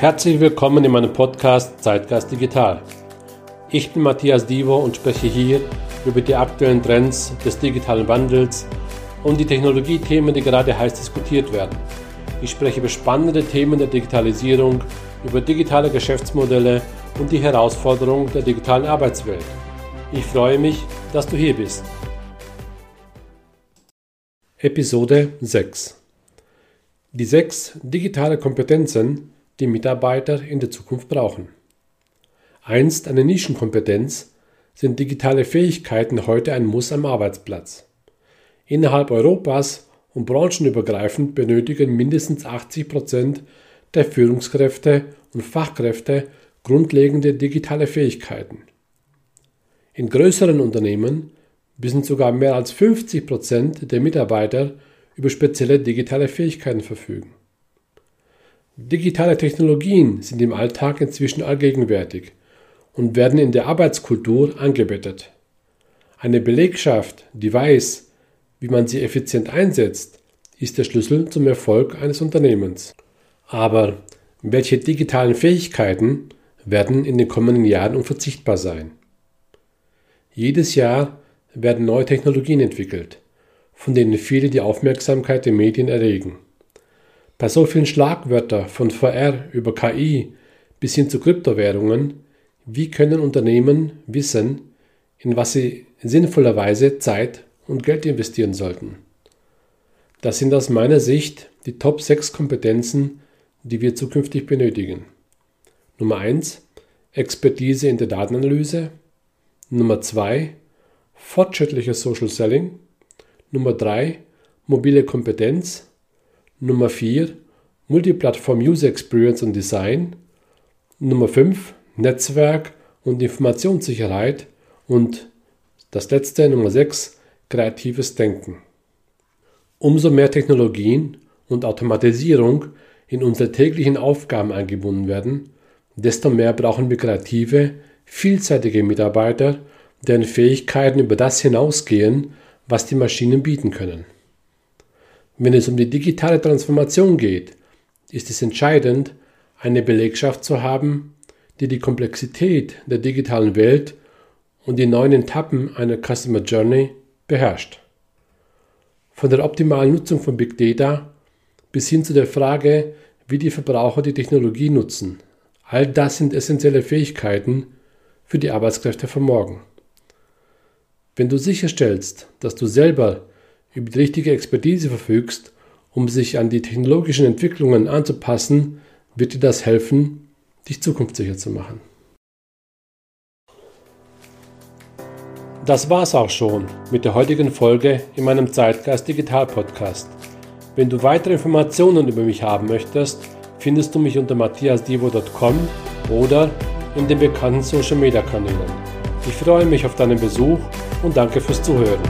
Herzlich willkommen in meinem Podcast Zeitgeist Digital. Ich bin Matthias Divo und spreche hier über die aktuellen Trends des digitalen Wandels und die Technologiethemen, die gerade heiß diskutiert werden. Ich spreche über spannende Themen der Digitalisierung, über digitale Geschäftsmodelle und die Herausforderungen der digitalen Arbeitswelt. Ich freue mich, dass du hier bist. Episode 6 Die sechs digitale Kompetenzen, die Mitarbeiter in der Zukunft brauchen. Einst eine Nischenkompetenz, sind digitale Fähigkeiten heute ein Muss am Arbeitsplatz. Innerhalb Europas und branchenübergreifend benötigen mindestens 80 Prozent der Führungskräfte und Fachkräfte grundlegende digitale Fähigkeiten. In größeren Unternehmen wissen sogar mehr als 50 Prozent der Mitarbeiter über spezielle digitale Fähigkeiten verfügen. Digitale Technologien sind im Alltag inzwischen allgegenwärtig und werden in der Arbeitskultur angebettet. Eine Belegschaft, die weiß, wie man sie effizient einsetzt, ist der Schlüssel zum Erfolg eines Unternehmens. Aber welche digitalen Fähigkeiten werden in den kommenden Jahren unverzichtbar sein? Jedes Jahr werden neue Technologien entwickelt, von denen viele die Aufmerksamkeit der Medien erregen. Bei so vielen Schlagwörtern von VR über KI bis hin zu Kryptowährungen, wie können Unternehmen wissen, in was sie sinnvollerweise Zeit und Geld investieren sollten? Das sind aus meiner Sicht die Top 6 Kompetenzen, die wir zukünftig benötigen. Nummer 1 Expertise in der Datenanalyse. Nummer 2 fortschrittliches Social Selling. Nummer 3 mobile Kompetenz. Nummer 4 Multiplattform User Experience und Design. Nummer 5 Netzwerk und Informationssicherheit. Und das letzte, Nummer 6, kreatives Denken. Umso mehr Technologien und Automatisierung in unsere täglichen Aufgaben eingebunden werden, desto mehr brauchen wir kreative, vielseitige Mitarbeiter, deren Fähigkeiten über das hinausgehen, was die Maschinen bieten können. Wenn es um die digitale Transformation geht, ist es entscheidend, eine Belegschaft zu haben, die die Komplexität der digitalen Welt und die neuen Etappen einer Customer Journey beherrscht. Von der optimalen Nutzung von Big Data bis hin zu der Frage, wie die Verbraucher die Technologie nutzen. All das sind essentielle Fähigkeiten für die Arbeitskräfte von morgen. Wenn du sicherstellst, dass du selber über die richtige Expertise verfügst, um sich an die technologischen Entwicklungen anzupassen, wird dir das helfen, dich zukunftssicher zu machen. Das war's auch schon mit der heutigen Folge in meinem Zeitgeist Digital Podcast. Wenn du weitere Informationen über mich haben möchtest, findest du mich unter matthiasdivo.com oder in den bekannten Social Media Kanälen. Ich freue mich auf deinen Besuch und danke fürs Zuhören.